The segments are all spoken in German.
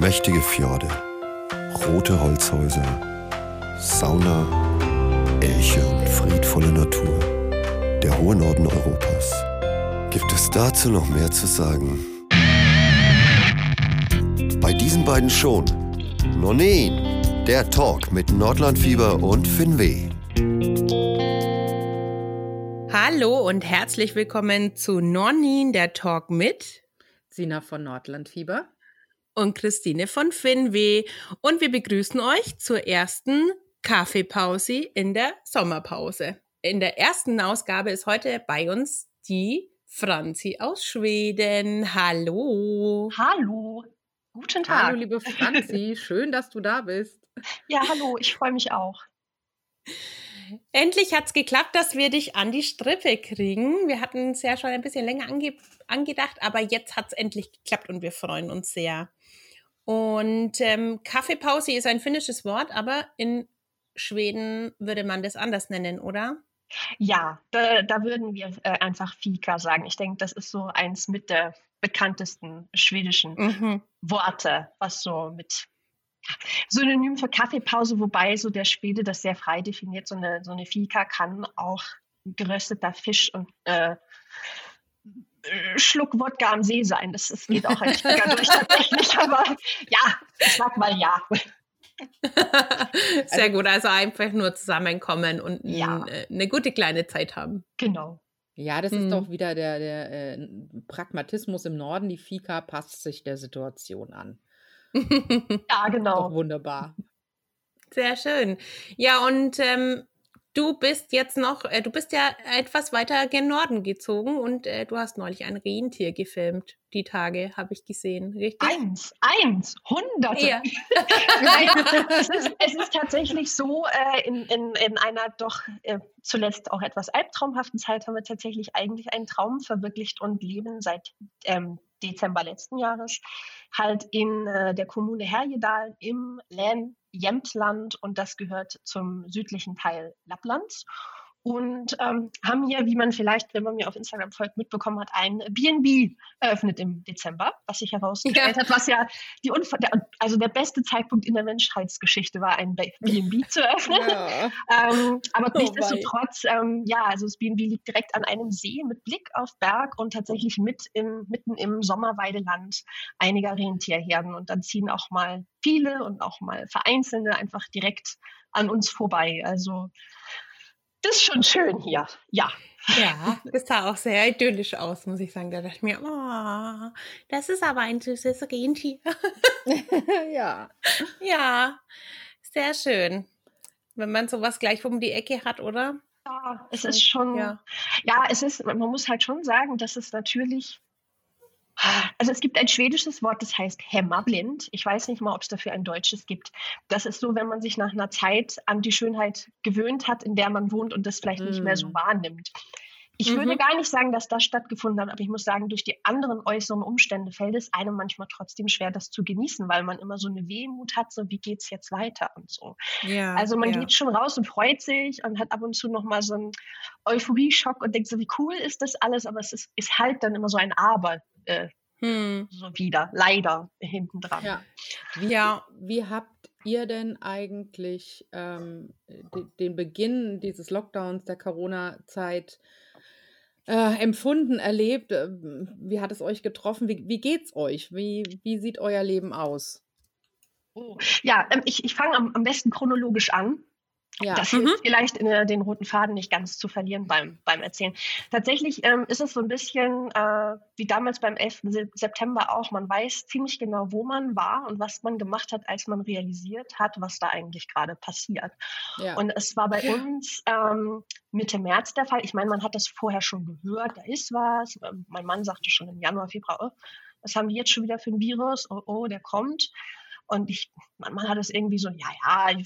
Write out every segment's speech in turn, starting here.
Mächtige Fjorde, rote Holzhäuser, Sauna, Elche und friedvolle Natur. Der hohe Norden Europas. Gibt es dazu noch mehr zu sagen? Bei diesen beiden schon. Nonin, der Talk mit Nordlandfieber und Finweh. Hallo und herzlich willkommen zu Nonin, der Talk mit Sina von Nordlandfieber und Christine von Finweh. Und wir begrüßen euch zur ersten Kaffeepause in der Sommerpause. In der ersten Ausgabe ist heute bei uns die Franzi aus Schweden. Hallo. Hallo. Guten Tag. Hallo, liebe Franzi. Schön, dass du da bist. Ja, hallo. Ich freue mich auch. Endlich hat es geklappt, dass wir dich an die Strippe kriegen. Wir hatten es ja schon ein bisschen länger ange angedacht, aber jetzt hat es endlich geklappt und wir freuen uns sehr. Und ähm, Kaffeepause ist ein finnisches Wort, aber in Schweden würde man das anders nennen, oder? Ja, da, da würden wir äh, einfach Fika sagen. Ich denke, das ist so eins mit der bekanntesten schwedischen mhm. Worte, was so mit Synonym für Kaffeepause, wobei so der Schwede das sehr frei definiert. So eine, so eine Fika kann auch gerösteter Fisch und äh, Schluck Wodka am See sein. Das, das geht auch eigentlich sogar durch tatsächlich, aber ja, ich sag mal ja. Sehr gut, also einfach nur zusammenkommen und ja. Äh, eine gute kleine Zeit haben. Genau. Ja, das hm. ist doch wieder der, der äh, Pragmatismus im Norden. Die Fika passt sich der Situation an. ja, genau. Doch wunderbar. Sehr schön. Ja, und ähm, Du bist jetzt noch, äh, du bist ja etwas weiter gen Norden gezogen und äh, du hast neulich ein Rentier gefilmt. Die Tage habe ich gesehen, richtig? Eins, eins, hunderte. Ja. es, ist, es, ist, tatsächlich so, äh, in, in, in einer doch äh, zuletzt auch etwas albtraumhaften Zeit haben wir tatsächlich eigentlich einen Traum verwirklicht und leben seit ähm, Dezember letzten Jahres halt in äh, der Kommune Herjedal im Län Jämtland und das gehört zum südlichen Teil Lapplands und ähm, haben hier, wie man vielleicht, wenn man mir auf Instagram folgt, mitbekommen hat, ein BNB eröffnet im Dezember, was sich herausgestellt ja. hat, was ja die Unf der, also der beste Zeitpunkt in der Menschheitsgeschichte war, ein BNB zu eröffnen. Ja. ähm, aber oh nichtsdestotrotz, ähm, ja, also das BNB liegt direkt an einem See mit Blick auf Berg und tatsächlich mit im, mitten im Sommerweideland einiger Rentierherden. Und dann ziehen auch mal viele und auch mal vereinzelte einfach direkt an uns vorbei. Also das ist schon schön hier, ja. Ja, das sah auch sehr idyllisch aus, muss ich sagen. Da dachte ich mir, oh, das ist aber ein süßes Rentier. ja. Ja, sehr schön. Wenn man sowas gleich um die Ecke hat, oder? Ja, es ist schon, ja. ja, es ist, man muss halt schon sagen, dass es natürlich also es gibt ein schwedisches Wort, das heißt hämmerblind. Ich weiß nicht mal, ob es dafür ein deutsches gibt. Das ist so, wenn man sich nach einer Zeit an die Schönheit gewöhnt hat, in der man wohnt und das vielleicht mm. nicht mehr so mm. wahrnimmt. Ich mhm. würde gar nicht sagen, dass das stattgefunden hat, aber ich muss sagen, durch die anderen äußeren Umstände fällt es einem manchmal trotzdem schwer, das zu genießen, weil man immer so eine Wehmut hat, so wie geht es jetzt weiter und so. Ja, also man ja. geht schon raus und freut sich und hat ab und zu nochmal so einen Euphorieschock und denkt so, wie cool ist das alles, aber es ist, ist halt dann immer so ein Aber äh, hm. so wieder, leider hinten dran. Ja. Wie, ja. wie habt ihr denn eigentlich ähm, den Beginn dieses Lockdowns, der Corona-Zeit äh, empfunden, erlebt? Ähm, wie hat es euch getroffen? Wie, wie geht's euch? Wie, wie sieht euer Leben aus? Oh. Ja, ähm, ich, ich fange am, am besten chronologisch an. Ja. Das mhm. hilft vielleicht, äh, den roten Faden nicht ganz zu verlieren beim, beim Erzählen. Tatsächlich ähm, ist es so ein bisschen äh, wie damals beim 11. September auch. Man weiß ziemlich genau, wo man war und was man gemacht hat, als man realisiert hat, was da eigentlich gerade passiert. Ja. Und es war bei uns ähm, Mitte März der Fall. Ich meine, man hat das vorher schon gehört, da ist was. Ähm, mein Mann sagte schon im Januar, Februar, oh, was haben die jetzt schon wieder für ein Virus? Oh, oh der kommt. Und ich, man, man hat es irgendwie so, ja, ja, die,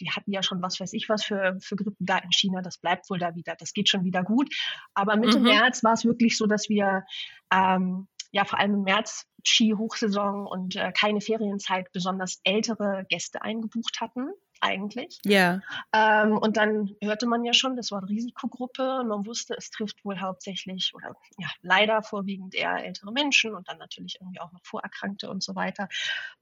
die, hatten ja schon was weiß ich was für, für Grippen da in China, das bleibt wohl da wieder, das geht schon wieder gut. Aber Mitte mhm. März war es wirklich so, dass wir ähm, ja vor allem im März Ski-Hochsaison und äh, keine Ferienzeit besonders ältere Gäste eingebucht hatten. Eigentlich. Ja. Ähm, und dann hörte man ja schon, das war eine Risikogruppe und man wusste, es trifft wohl hauptsächlich oder ja, leider vorwiegend eher ältere Menschen und dann natürlich irgendwie auch noch Vorerkrankte und so weiter.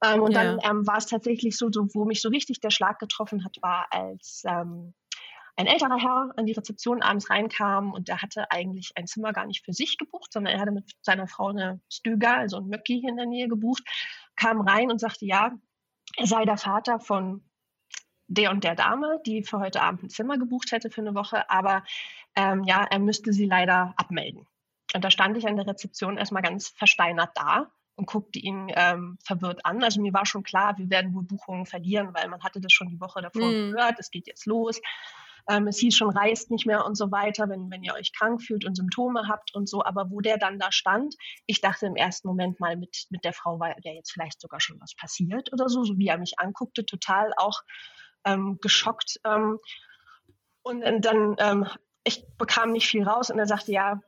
Ähm, und ja. dann ähm, war es tatsächlich so, so, wo mich so richtig der Schlag getroffen hat, war als ähm, ein älterer Herr an die Rezeption abends reinkam und der hatte eigentlich ein Zimmer gar nicht für sich gebucht, sondern er hatte mit seiner Frau eine Stüger, also ein Möcki hier in der Nähe gebucht, kam rein und sagte, ja, er sei der Vater von der und der Dame, die für heute Abend ein Zimmer gebucht hätte für eine Woche, aber ähm, ja, er müsste sie leider abmelden. Und da stand ich an der Rezeption erstmal ganz versteinert da und guckte ihn ähm, verwirrt an. Also mir war schon klar, wir werden wohl Buchungen verlieren, weil man hatte das schon die Woche davor mm. gehört, es geht jetzt los. Ähm, es hieß schon, reist nicht mehr und so weiter, wenn, wenn ihr euch krank fühlt und Symptome habt und so. Aber wo der dann da stand, ich dachte im ersten Moment mal, mit, mit der Frau war ja jetzt vielleicht sogar schon was passiert oder so, so wie er mich anguckte, total auch ähm, geschockt. Ähm, und, und dann, ähm, ich bekam nicht viel raus und er sagte, ja,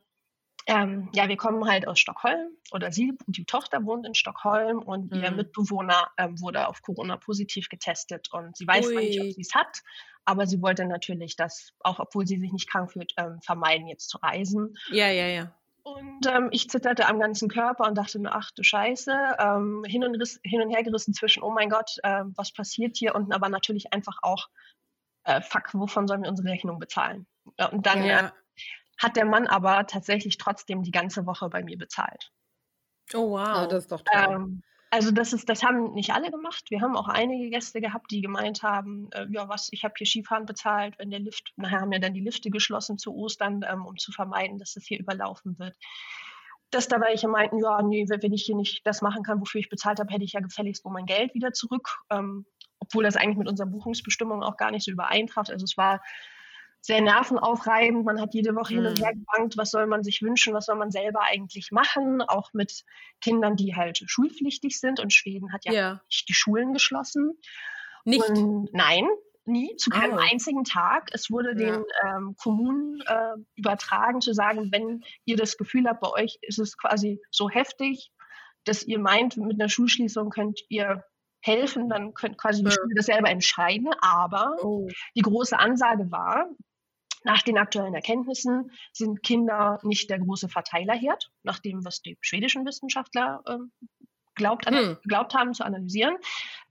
ähm, ja, wir kommen halt aus Stockholm oder sie, die Tochter wohnt in Stockholm und mhm. ihr Mitbewohner ähm, wurde auf Corona positiv getestet und sie weiß Ui. nicht, ob sie es hat, aber sie wollte natürlich das, auch obwohl sie sich nicht krank fühlt, ähm, vermeiden, jetzt zu reisen. Ja, ja, ja. Und ähm, ich zitterte am ganzen Körper und dachte mir, ach du Scheiße, ähm, hin, und riss, hin und her gerissen zwischen, oh mein Gott, äh, was passiert hier? Und aber natürlich einfach auch, äh, fuck, wovon sollen wir unsere Rechnung bezahlen? Und dann ja. äh, hat der Mann aber tatsächlich trotzdem die ganze Woche bei mir bezahlt. Oh wow. Oh, das ist doch toll. Ähm, also das ist, das haben nicht alle gemacht. Wir haben auch einige Gäste gehabt, die gemeint haben, äh, ja was, ich habe hier Skifahren bezahlt, wenn der Lift, nachher haben ja dann die Lifte geschlossen zu Ostern, ähm, um zu vermeiden, dass das hier überlaufen wird. Dass da welche meinten, ja, nee, wenn ich hier nicht das machen kann, wofür ich bezahlt habe, hätte ich ja gefälligst nur mein Geld wieder zurück. Ähm, obwohl das eigentlich mit unseren Buchungsbestimmungen auch gar nicht so übereintraf. Also es war sehr nervenaufreibend. Man hat jede Woche hin und mhm. her gebankt, was soll man sich wünschen, was soll man selber eigentlich machen, auch mit Kindern, die halt schulpflichtig sind. Und Schweden hat ja, ja. nicht die Schulen geschlossen. Nicht? Und nein, nie, zu keinem oh. einzigen Tag. Es wurde ja. den ähm, Kommunen äh, übertragen, zu sagen, wenn ihr das Gefühl habt, bei euch ist es quasi so heftig, dass ihr meint, mit einer Schulschließung könnt ihr helfen, dann könnt quasi die Schule das selber entscheiden. Aber oh. die große Ansage war, nach den aktuellen Erkenntnissen sind Kinder nicht der große Verteilerherd, nach dem, was die schwedischen Wissenschaftler ähm, glaubt, hm. glaubt haben zu analysieren.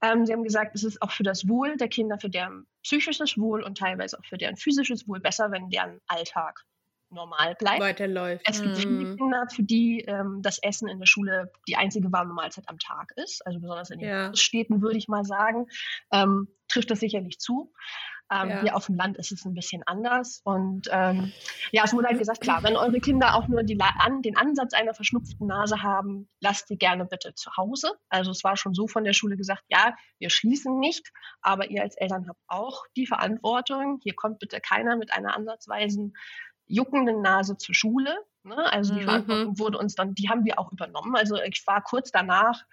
Ähm, sie haben gesagt, es ist auch für das Wohl der Kinder, für deren psychisches Wohl und teilweise auch für deren physisches Wohl besser, wenn deren Alltag normal bleibt. Weiterläuft. Es gibt hm. viele Kinder, für die ähm, das Essen in der Schule die einzige warme Mahlzeit am Tag ist. Also besonders in den ja. Städten würde ich mal sagen, ähm, trifft das sicherlich zu. Ähm, ja. Hier auf dem Land ist es ein bisschen anders. Und ähm, ja, es wurde halt gesagt, klar, wenn eure Kinder auch nur die, an, den Ansatz einer verschnupften Nase haben, lasst sie gerne bitte zu Hause. Also es war schon so von der Schule gesagt, ja, wir schließen nicht, aber ihr als Eltern habt auch die Verantwortung. Hier kommt bitte keiner mit einer ansatzweisen juckenden Nase zur Schule. Ne? Also die mhm. Wurde uns dann, die haben wir auch übernommen. Also ich war kurz danach,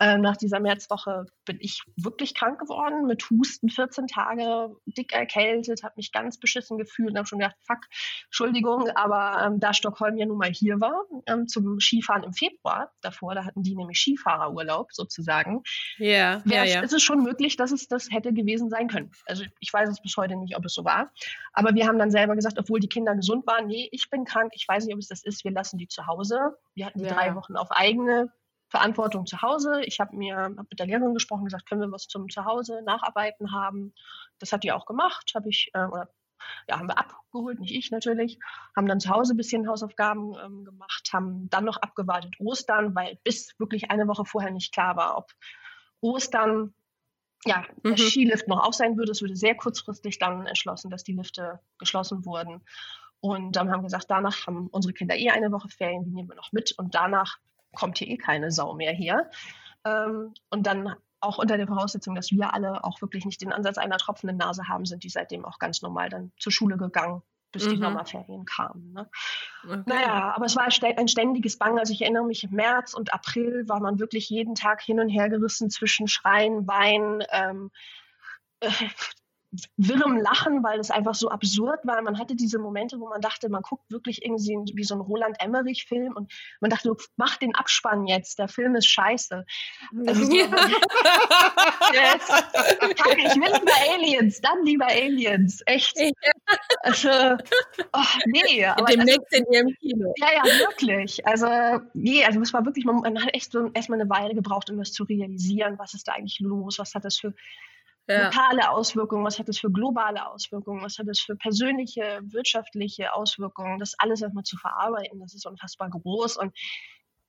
äh, nach dieser Märzwoche, bin ich wirklich krank geworden mit Husten, 14 Tage, dick erkältet, habe mich ganz beschissen gefühlt und habe schon gedacht, fuck, Entschuldigung, aber ähm, da Stockholm ja nun mal hier war, ähm, zum Skifahren im Februar davor, da hatten die nämlich Skifahrerurlaub sozusagen. Yeah, ja, ja. Ist es schon möglich, dass es das hätte gewesen sein können. Also ich weiß es bis heute nicht, ob es so war. Aber wir haben dann selber gesagt, obwohl die Kinder gesund waren, nee, ich bin krank, ich weiß nicht, ob es das das ist, wir lassen die zu Hause. Wir hatten die ja. drei Wochen auf eigene Verantwortung zu Hause. Ich habe mir hab mit der Lehrerin gesprochen, gesagt, können wir was zum Zuhause nacharbeiten haben. Das hat die auch gemacht, habe ich äh, oder ja, haben wir abgeholt, nicht ich natürlich, haben dann zu Hause ein bisschen Hausaufgaben ähm, gemacht, haben dann noch abgewartet Ostern, weil bis wirklich eine Woche vorher nicht klar war, ob Ostern ja, mhm. der Skilift noch auf sein würde. Es würde sehr kurzfristig dann entschlossen, dass die Lifte geschlossen wurden. Und dann haben wir gesagt, danach haben unsere Kinder eh eine Woche Ferien, die nehmen wir noch mit und danach kommt hier eh keine Sau mehr hier. Ähm, und dann auch unter der Voraussetzung, dass wir alle auch wirklich nicht den Ansatz einer tropfenden Nase haben, sind die seitdem auch ganz normal dann zur Schule gegangen, bis mhm. die Sommerferien kamen. Ne? Okay. Naja, aber es war ein ständiges Bang. Also ich erinnere mich, im März und April war man wirklich jeden Tag hin und her gerissen zwischen Schreien, Weinen, ähm, äh, wirrem Lachen, weil es einfach so absurd war. Man hatte diese Momente, wo man dachte, man guckt wirklich irgendwie wie so ein Roland Emmerich-Film und man dachte, mach den Abspann jetzt, der Film ist scheiße. Also, ja. yes. ich will lieber Aliens, dann lieber Aliens, echt. Ja. Also, oh, nee. Aber Demnächst also, in ihrem Kino. Ja, ja, wirklich. Also, nee, also es war wirklich, man, man hat echt so erstmal eine Weile gebraucht, um das zu realisieren, was ist da eigentlich los, was hat das für ja. lokale Auswirkungen, was hat das für globale Auswirkungen, was hat das für persönliche, wirtschaftliche Auswirkungen, das alles erstmal zu verarbeiten, das ist unfassbar groß und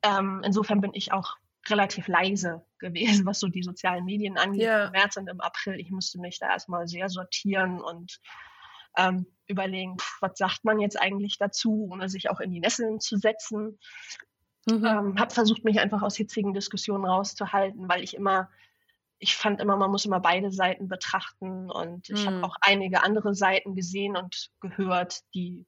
ähm, insofern bin ich auch relativ leise gewesen, was so die sozialen Medien angeht ja. im März und im April. Ich musste mich da erstmal sehr sortieren und ähm, überlegen, was sagt man jetzt eigentlich dazu, ohne sich auch in die Nesseln zu setzen. Mhm. Ähm, habe versucht, mich einfach aus hitzigen Diskussionen rauszuhalten, weil ich immer ich fand immer, man muss immer beide Seiten betrachten und ich habe hm. auch einige andere Seiten gesehen und gehört, die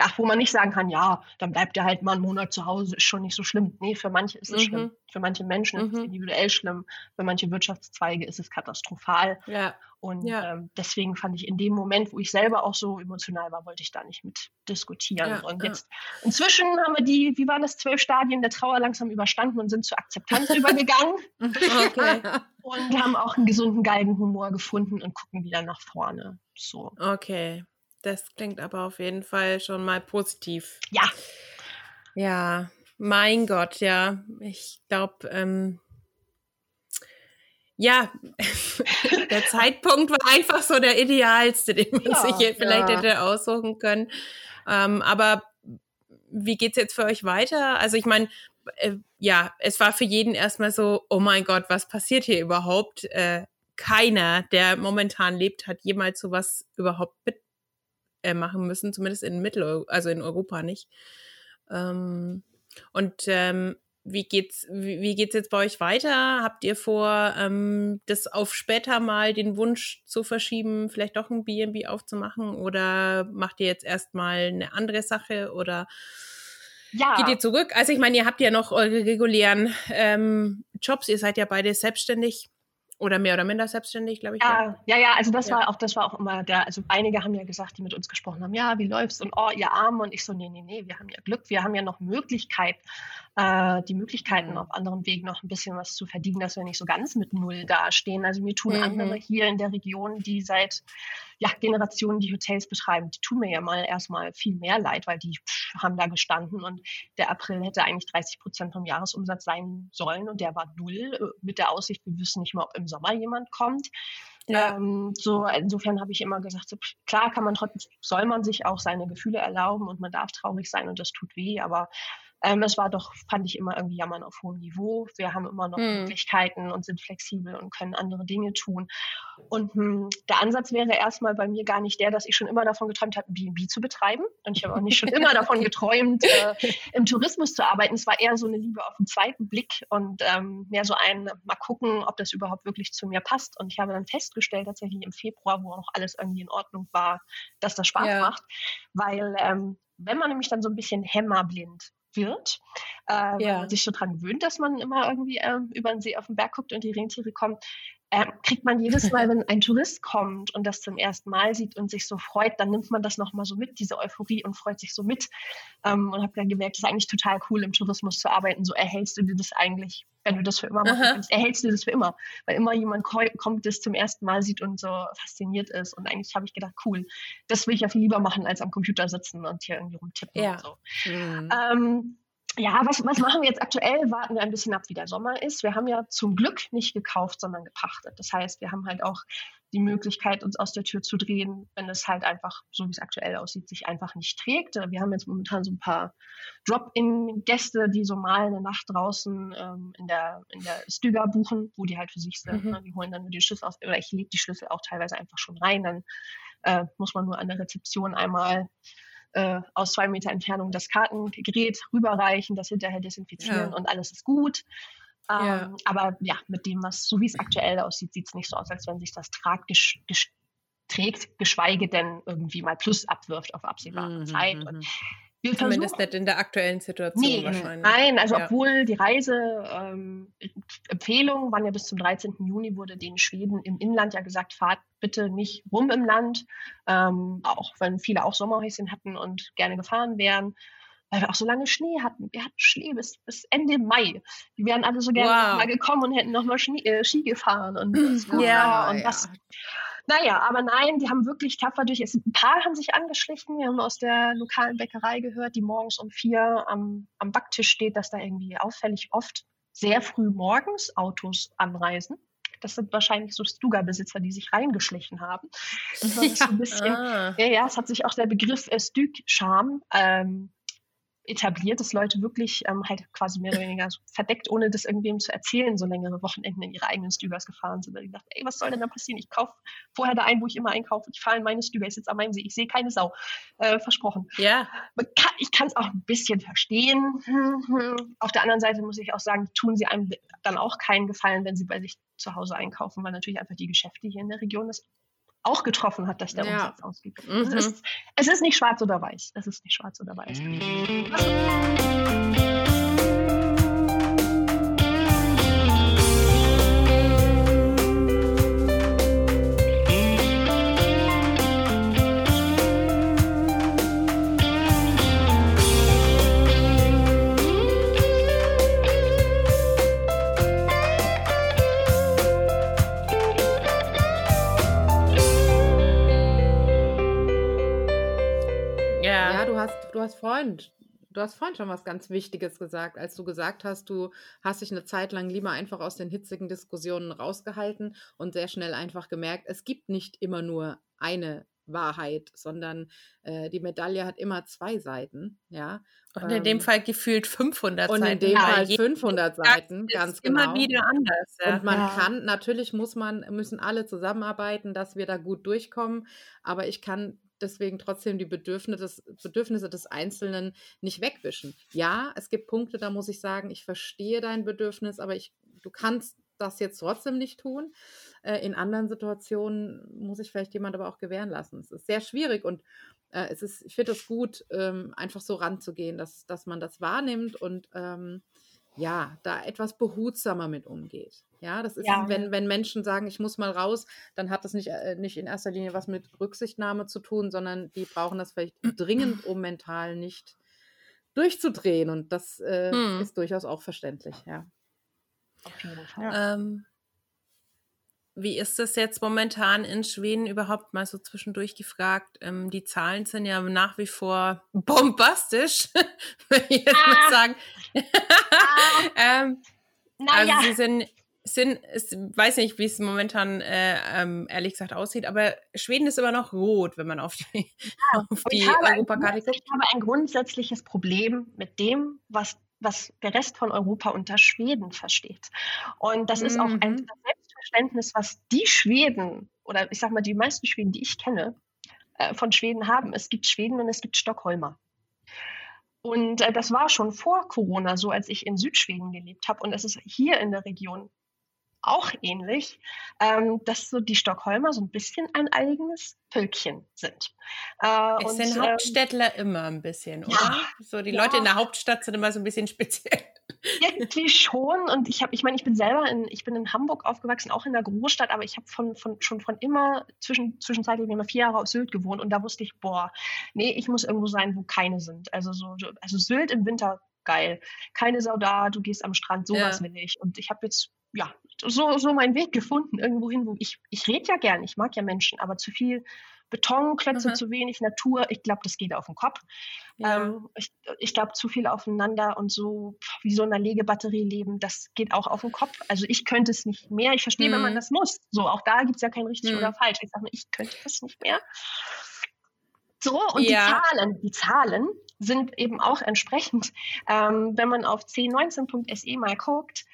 ja, wo man nicht sagen kann, ja, dann bleibt er halt mal einen Monat zu Hause, ist schon nicht so schlimm. Nee, für manche ist es mhm. schlimm. Für manche Menschen mhm. ist es mhm. individuell schlimm. Für manche Wirtschaftszweige ist es katastrophal. Ja. Und ja. Ähm, deswegen fand ich in dem Moment, wo ich selber auch so emotional war, wollte ich da nicht mit diskutieren. Ja, und jetzt inzwischen haben wir die, wie waren das, zwölf Stadien der Trauer langsam überstanden und sind zur Akzeptanz übergegangen. Okay. Und haben auch einen gesunden Galgenhumor gefunden und gucken wieder nach vorne. So. Okay. Das klingt aber auf jeden Fall schon mal positiv. Ja. Ja, mein Gott, ja. Ich glaube, ähm, ja, der Zeitpunkt war einfach so der idealste, den man ja, sich hier vielleicht ja. hätte aussuchen können. Ähm, aber wie geht's jetzt für euch weiter? Also ich meine, äh, ja, es war für jeden erstmal so, oh mein Gott, was passiert hier überhaupt? Äh, keiner, der momentan lebt, hat jemals sowas überhaupt mit äh, machen müssen, zumindest in Mittel, also in Europa nicht. Ähm, und ähm, wie geht's, wie, wie, geht's jetzt bei euch weiter? Habt ihr vor, ähm, das auf später mal den Wunsch zu verschieben, vielleicht doch ein BNB aufzumachen? Oder macht ihr jetzt erstmal eine andere Sache oder ja. geht ihr zurück? Also ich meine, ihr habt ja noch eure regulären ähm, Jobs, ihr seid ja beide selbstständig. Oder mehr oder minder selbstständig, glaube ich. Ja, ja, ja, also das ja. war auch, das war auch immer der, also einige haben ja gesagt, die mit uns gesprochen haben, ja, wie läufst und oh, ihr Arm und ich so, nee, nee, nee, wir haben ja Glück, wir haben ja noch Möglichkeit, äh, die Möglichkeiten mhm. auf anderem Weg noch ein bisschen was zu verdienen, dass wir nicht so ganz mit Null dastehen. Also mir tun mhm. andere hier in der Region, die seit ja, Generationen die Hotels betreiben, die tun mir ja mal erstmal viel mehr leid, weil die haben da gestanden und der April hätte eigentlich 30 Prozent vom Jahresumsatz sein sollen und der war null äh, mit der Aussicht, wir wissen nicht mal, ob im Sommer jemand kommt. Ja. Ähm, so, insofern habe ich immer gesagt, so, klar kann man trotzdem, soll man sich auch seine Gefühle erlauben und man darf traurig sein und das tut weh, aber ähm, es war doch, fand ich immer irgendwie Jammern auf hohem Niveau. Wir haben immer noch hm. Möglichkeiten und sind flexibel und können andere Dinge tun. Und hm, der Ansatz wäre erstmal bei mir gar nicht der, dass ich schon immer davon geträumt habe, B&B zu betreiben. Und ich habe auch nicht schon immer davon geträumt, äh, im Tourismus zu arbeiten. Es war eher so eine Liebe auf den zweiten Blick und ähm, mehr so ein, mal gucken, ob das überhaupt wirklich zu mir passt. Und ich habe dann festgestellt, tatsächlich im Februar, wo auch alles irgendwie in Ordnung war, dass das Spaß ja. macht. Weil ähm, wenn man nämlich dann so ein bisschen hämmerblind wird, äh, ja. weil man sich so dran gewöhnt, dass man immer irgendwie äh, über den See auf den Berg guckt und die Rentiere kommen, äh, kriegt man jedes Mal, wenn ein Tourist kommt und das zum ersten Mal sieht und sich so freut, dann nimmt man das nochmal so mit, diese Euphorie und freut sich so mit. Ähm, und habe dann gemerkt, es ist eigentlich total cool, im Tourismus zu arbeiten. So erhältst du dir das eigentlich, wenn du das für immer machen kannst, erhältst du das für immer. Weil immer jemand kommt, das zum ersten Mal sieht und so fasziniert ist. Und eigentlich habe ich gedacht, cool, das will ich ja viel lieber machen, als am Computer sitzen und hier irgendwie rumtippen ja. und so. Mhm. Ähm, ja, was, was machen wir jetzt aktuell? Warten wir ein bisschen ab, wie der Sommer ist. Wir haben ja zum Glück nicht gekauft, sondern gepachtet. Das heißt, wir haben halt auch die Möglichkeit, uns aus der Tür zu drehen, wenn es halt einfach, so wie es aktuell aussieht, sich einfach nicht trägt. Wir haben jetzt momentan so ein paar Drop-in-Gäste, die so mal eine Nacht draußen ähm, in der, in der Stüger buchen, wo die halt für sich sind. Mhm. Ne? Die holen dann nur die Schlüssel aus, oder ich lege die Schlüssel auch teilweise einfach schon rein. Dann äh, muss man nur an der Rezeption einmal äh, aus zwei Meter Entfernung das Kartengerät rüberreichen, das hinterher desinfizieren ja. und alles ist gut. Ähm, ja. Aber ja, mit dem, was so wie es aktuell aussieht, sieht es nicht so aus, als wenn sich das Trag gesch gesch trägt, geschweige denn irgendwie mal Plus abwirft auf absehbare mhm, Zeit. Und Wir Zumindest nicht in der aktuellen Situation nee, wahrscheinlich. Nein, also ja. obwohl die Reiseempfehlungen ähm, waren ja bis zum 13. Juni, wurde den Schweden im Inland ja gesagt, fahrt bitte nicht rum im Land, ähm, auch wenn viele auch Sommerhäuschen hatten und gerne gefahren wären weil wir auch so lange Schnee hatten. Wir hatten Schnee bis, bis Ende Mai. Die wären alle so gerne wow. mal gekommen und hätten nochmal äh, Ski gefahren und, ja, und ja. was. Naja, aber nein, die haben wirklich tapfer durch. Es, ein paar haben sich angeschlichen. Wir haben aus der lokalen Bäckerei gehört, die morgens um vier am, am Backtisch steht, dass da irgendwie auffällig oft sehr früh morgens Autos anreisen. Das sind wahrscheinlich so Stuga-Besitzer, die sich reingeschlichen haben. Das ja. So ein bisschen, ah. ja, ja, es hat sich auch der Begriff äh, Stück-Charme ähm, etabliert, dass Leute wirklich ähm, halt quasi mehr oder weniger verdeckt, ohne das irgendwem zu erzählen, so längere Wochenenden in ihre eigenen Stübers gefahren sind. Weil ich dachte, ey, was soll denn da passieren? Ich kaufe vorher da ein, wo ich immer einkaufe. Ich fahre in meine Stüber, ist jetzt an meinem See. Ich sehe keine Sau. Äh, versprochen. Ja. Kann, ich kann es auch ein bisschen verstehen. Auf der anderen Seite muss ich auch sagen, tun sie einem dann auch keinen Gefallen, wenn sie bei sich zu Hause einkaufen, weil natürlich einfach die Geschäfte hier in der Region das auch getroffen hat, dass der ja. Umsatz ausgeht. Mhm. Es, ist, es ist nicht schwarz oder weiß. Es ist nicht schwarz oder weiß. Mhm. Vorhin, du hast vorhin schon was ganz Wichtiges gesagt, als du gesagt hast, du hast dich eine Zeit lang lieber einfach aus den hitzigen Diskussionen rausgehalten und sehr schnell einfach gemerkt, es gibt nicht immer nur eine Wahrheit, sondern äh, die Medaille hat immer zwei Seiten, ja. Und in ähm, dem Fall gefühlt 500 Seiten. Und in dem Fall 500 Seiten, ganz genau. Immer wieder anders. Ja. Und man ja. kann, natürlich muss man, müssen alle zusammenarbeiten, dass wir da gut durchkommen, aber ich kann deswegen trotzdem die Bedürfnisse des, Bedürfnisse des Einzelnen nicht wegwischen. Ja, es gibt Punkte, da muss ich sagen, ich verstehe dein Bedürfnis, aber ich, du kannst das jetzt trotzdem nicht tun. Äh, in anderen Situationen muss ich vielleicht jemand aber auch gewähren lassen. Es ist sehr schwierig und äh, es ist, ich finde es gut, ähm, einfach so ranzugehen, dass, dass man das wahrnimmt und ähm, ja, da etwas behutsamer mit umgeht. Ja, das ist, ja. wenn, wenn Menschen sagen, ich muss mal raus, dann hat das nicht, äh, nicht in erster Linie was mit Rücksichtnahme zu tun, sondern die brauchen das vielleicht dringend, um mental nicht durchzudrehen. Und das äh, hm. ist durchaus auch verständlich, ja. Auf jeden Fall. Ja. Ähm, wie ist das jetzt momentan in Schweden überhaupt mal so zwischendurch gefragt? Ähm, die Zahlen sind ja nach wie vor bombastisch, würde ich jetzt ah. mal sagen. Ah. ähm, naja. Also sie sind, sind ich weiß nicht, wie es momentan äh, ähm, ehrlich gesagt aussieht, aber Schweden ist immer noch rot, wenn man auf die, ja. auf die Europakarte guckt. Ich habe ein grundsätzliches Problem mit dem, was was der Rest von Europa unter Schweden versteht. Und das mhm. ist auch ein Selbstverständnis, was die Schweden oder ich sag mal die meisten Schweden, die ich kenne, äh, von Schweden haben. Es gibt Schweden und es gibt Stockholmer. Und äh, das war schon vor Corona so, als ich in Südschweden gelebt habe. Und es ist hier in der Region auch ähnlich, ähm, dass so die Stockholmer so ein bisschen ein eigenes Völkchen sind. Äh, es sind ähm, Hauptstädtler ähm, immer ein bisschen, oder? Ja, so die ja. Leute in der Hauptstadt sind immer so ein bisschen speziell. Irgendwie schon. Und ich habe, ich meine, ich bin selber in, ich bin in Hamburg aufgewachsen, auch in der Großstadt, aber ich habe von, von, schon von immer zwischen, zwischenzeitlich immer vier Jahre auf Sylt gewohnt und da wusste ich, boah, nee, ich muss irgendwo sein, wo keine sind. Also so, also Sylt im Winter geil. Keine Sau da, du gehst am Strand, sowas ja. will ich. Und ich habe jetzt ja, so, so meinen Weg gefunden, irgendwo hin, wo ich, ich rede ja gern, ich mag ja Menschen, aber zu viel Betonklötze, mhm. zu wenig Natur, ich glaube, das geht auf den Kopf. Ja. Ähm, ich ich glaube, zu viel aufeinander und so wie so eine Legebatterie leben, das geht auch auf den Kopf. Also ich könnte es nicht mehr. Ich verstehe, mhm. wenn man mhm. das muss. So, auch da gibt es ja kein richtig mhm. oder falsch. Ich sage nur, ich könnte das nicht mehr. So, und ja. die Zahlen, die Zahlen sind eben auch entsprechend. Ähm, wenn man auf c19.se mal guckt,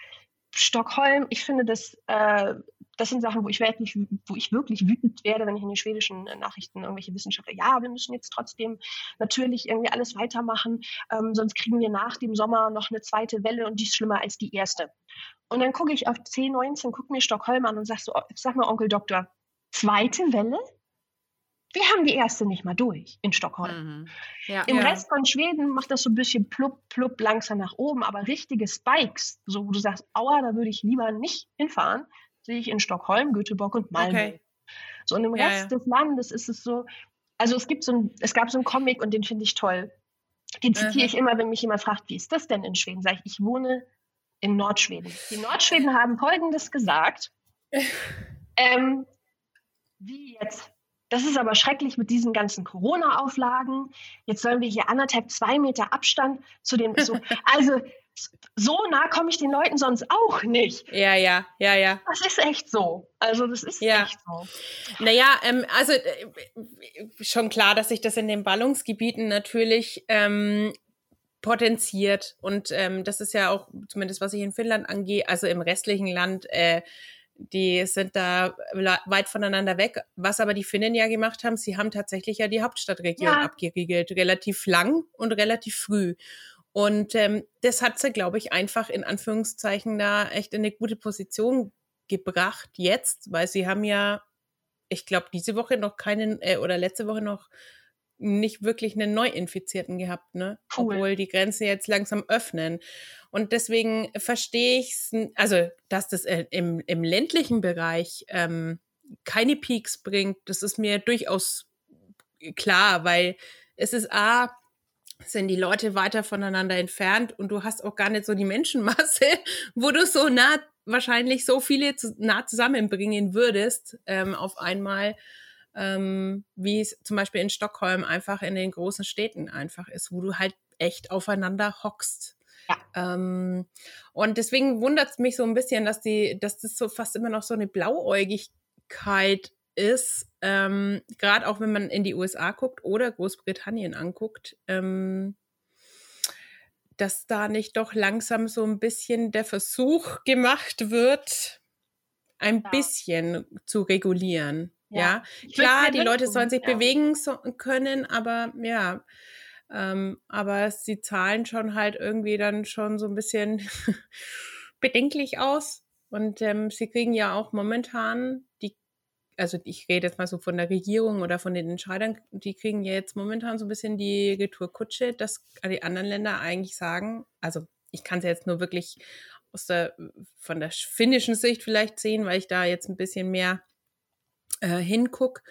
Stockholm, ich finde, das, äh, das sind Sachen, wo ich, wirklich, wo ich wirklich wütend werde, wenn ich in den schwedischen Nachrichten irgendwelche Wissenschaftler, ja, wir müssen jetzt trotzdem natürlich irgendwie alles weitermachen, ähm, sonst kriegen wir nach dem Sommer noch eine zweite Welle und die ist schlimmer als die erste. Und dann gucke ich auf C19, gucke mir Stockholm an und sag so, sag mal, Onkel Doktor, zweite Welle? Wir haben die erste nicht mal durch in Stockholm. Mhm. Ja, Im ja. Rest von Schweden macht das so ein bisschen plupp, plupp langsam nach oben, aber richtige Spikes, so wo du sagst, aua, da würde ich lieber nicht hinfahren, sehe ich in Stockholm, Göteborg und Malmö. Okay. So und im ja, Rest des Landes ist es so, also es gibt so ein, es gab so einen Comic und den finde ich toll. Den zitiere mhm. ich immer, wenn mich jemand fragt, wie ist das denn in Schweden? Sage ich, ich wohne in Nordschweden. Die Nordschweden haben Folgendes gesagt. ähm, wie jetzt? Das ist aber schrecklich mit diesen ganzen Corona-Auflagen. Jetzt sollen wir hier anderthalb, zwei Meter Abstand zu dem. So, also so nah komme ich den Leuten sonst auch nicht. Ja, ja, ja, ja. Das ist echt so. Also das ist ja. echt so. Naja, ähm, also äh, schon klar, dass sich das in den Ballungsgebieten natürlich ähm, potenziert. Und ähm, das ist ja auch, zumindest was ich in Finnland angehe, also im restlichen Land, äh, die sind da weit voneinander weg. Was aber die Finnen ja gemacht haben, sie haben tatsächlich ja die Hauptstadtregion ja. abgeriegelt, relativ lang und relativ früh. Und ähm, das hat sie, glaube ich, einfach in Anführungszeichen da echt in eine gute Position gebracht jetzt, weil sie haben ja, ich glaube, diese Woche noch keinen, äh, oder letzte Woche noch nicht wirklich einen Neuinfizierten gehabt, ne? Cool. Obwohl die Grenzen jetzt langsam öffnen. Und deswegen verstehe ich es, also, dass das äh, im, im ländlichen Bereich ähm, keine Peaks bringt, das ist mir durchaus klar, weil es ist A, sind die Leute weiter voneinander entfernt und du hast auch gar nicht so die Menschenmasse, wo du so nah wahrscheinlich so viele zu, nah zusammenbringen würdest ähm, auf einmal, ähm, wie es zum Beispiel in Stockholm einfach in den großen Städten einfach ist, wo du halt echt aufeinander hockst. Ja. Ähm, und deswegen wundert es mich so ein bisschen, dass die, dass das so fast immer noch so eine Blauäugigkeit ist, ähm, gerade auch wenn man in die USA guckt oder Großbritannien anguckt, ähm, dass da nicht doch langsam so ein bisschen der Versuch gemacht wird, ein ja. bisschen zu regulieren. Ja, ja. klar, die Leute sollen sich ja. bewegen so, können, aber ja, ähm, aber sie zahlen schon halt irgendwie dann schon so ein bisschen bedenklich aus. Und ähm, sie kriegen ja auch momentan die also ich rede jetzt mal so von der Regierung oder von den Entscheidern, die kriegen ja jetzt momentan so ein bisschen die Retourkutsche, dass die anderen Länder eigentlich sagen, also ich kann es ja jetzt nur wirklich aus der, von der finnischen Sicht vielleicht sehen, weil ich da jetzt ein bisschen mehr äh, hinguck,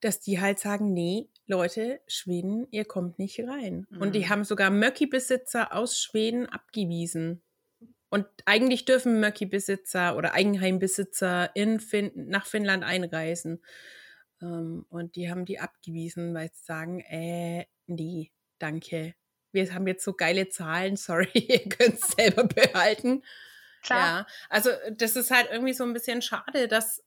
dass die halt sagen, nee, Leute, Schweden, ihr kommt nicht rein. Mhm. Und die mhm. haben sogar Möcki-Besitzer aus Schweden abgewiesen. Und eigentlich dürfen Möcki-Besitzer oder Eigenheimbesitzer in fin nach Finnland einreisen. Ähm, und die haben die abgewiesen, weil sie sagen, äh, nee, danke. Wir haben jetzt so geile Zahlen, sorry, ihr könnt es selber behalten. Klar. Ja, also das ist halt irgendwie so ein bisschen schade, dass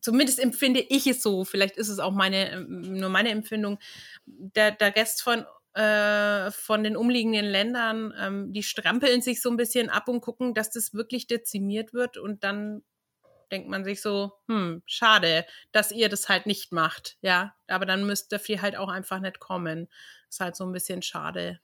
zumindest empfinde ich es so, vielleicht ist es auch meine, nur meine Empfindung, der, der Rest von äh, von den umliegenden Ländern, ähm, die strampeln sich so ein bisschen ab und gucken, dass das wirklich dezimiert wird und dann denkt man sich so, hm, schade, dass ihr das halt nicht macht, ja, aber dann müsst dafür halt auch einfach nicht kommen. Ist halt so ein bisschen schade.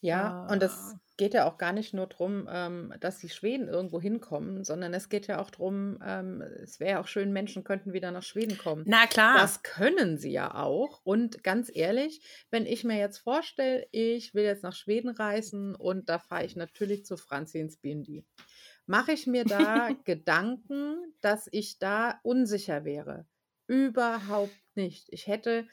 Ja, und das ah. geht ja auch gar nicht nur darum, ähm, dass die Schweden irgendwo hinkommen, sondern es geht ja auch darum, ähm, es wäre ja auch schön, Menschen könnten wieder nach Schweden kommen. Na klar. Das können sie ja auch. Und ganz ehrlich, wenn ich mir jetzt vorstelle, ich will jetzt nach Schweden reisen und da fahre ich natürlich zu Franzi ins BND. Mache ich mir da Gedanken, dass ich da unsicher wäre? Überhaupt nicht. Ich hätte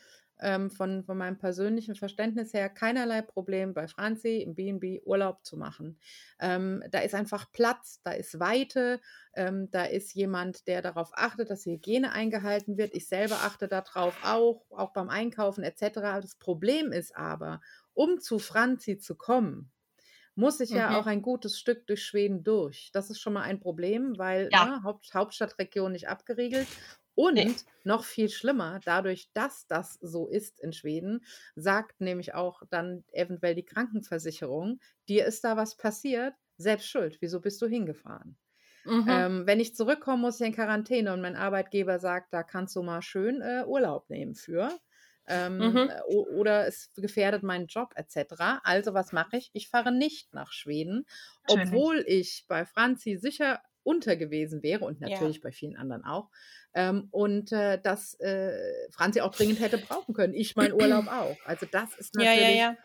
ähm, von, von meinem persönlichen Verständnis her keinerlei Problem, bei Franzi im BNB Urlaub zu machen. Ähm, da ist einfach Platz, da ist Weite, ähm, da ist jemand, der darauf achtet, dass Hygiene eingehalten wird. Ich selber achte darauf auch, auch beim Einkaufen etc. Das Problem ist aber, um zu Franzi zu kommen, muss ich ja mhm. auch ein gutes Stück durch Schweden durch. Das ist schon mal ein Problem, weil ja. ne, Haupt, Hauptstadtregion nicht abgeriegelt. Und nee. noch viel schlimmer, dadurch, dass das so ist in Schweden, sagt nämlich auch dann eventuell die Krankenversicherung, dir ist da was passiert, selbst schuld. Wieso bist du hingefahren? Mhm. Ähm, wenn ich zurückkomme, muss ich in Quarantäne und mein Arbeitgeber sagt, da kannst du mal schön äh, Urlaub nehmen für. Ähm, mhm. Äh, oder es gefährdet meinen Job etc. Also was mache ich? Ich fahre nicht nach Schweden, obwohl ich bei Franzi sicher unter gewesen wäre und natürlich ja. bei vielen anderen auch. Ähm, und äh, dass äh, Franzi auch dringend hätte brauchen können. Ich mein Urlaub auch. Also das ist natürlich ja, ja,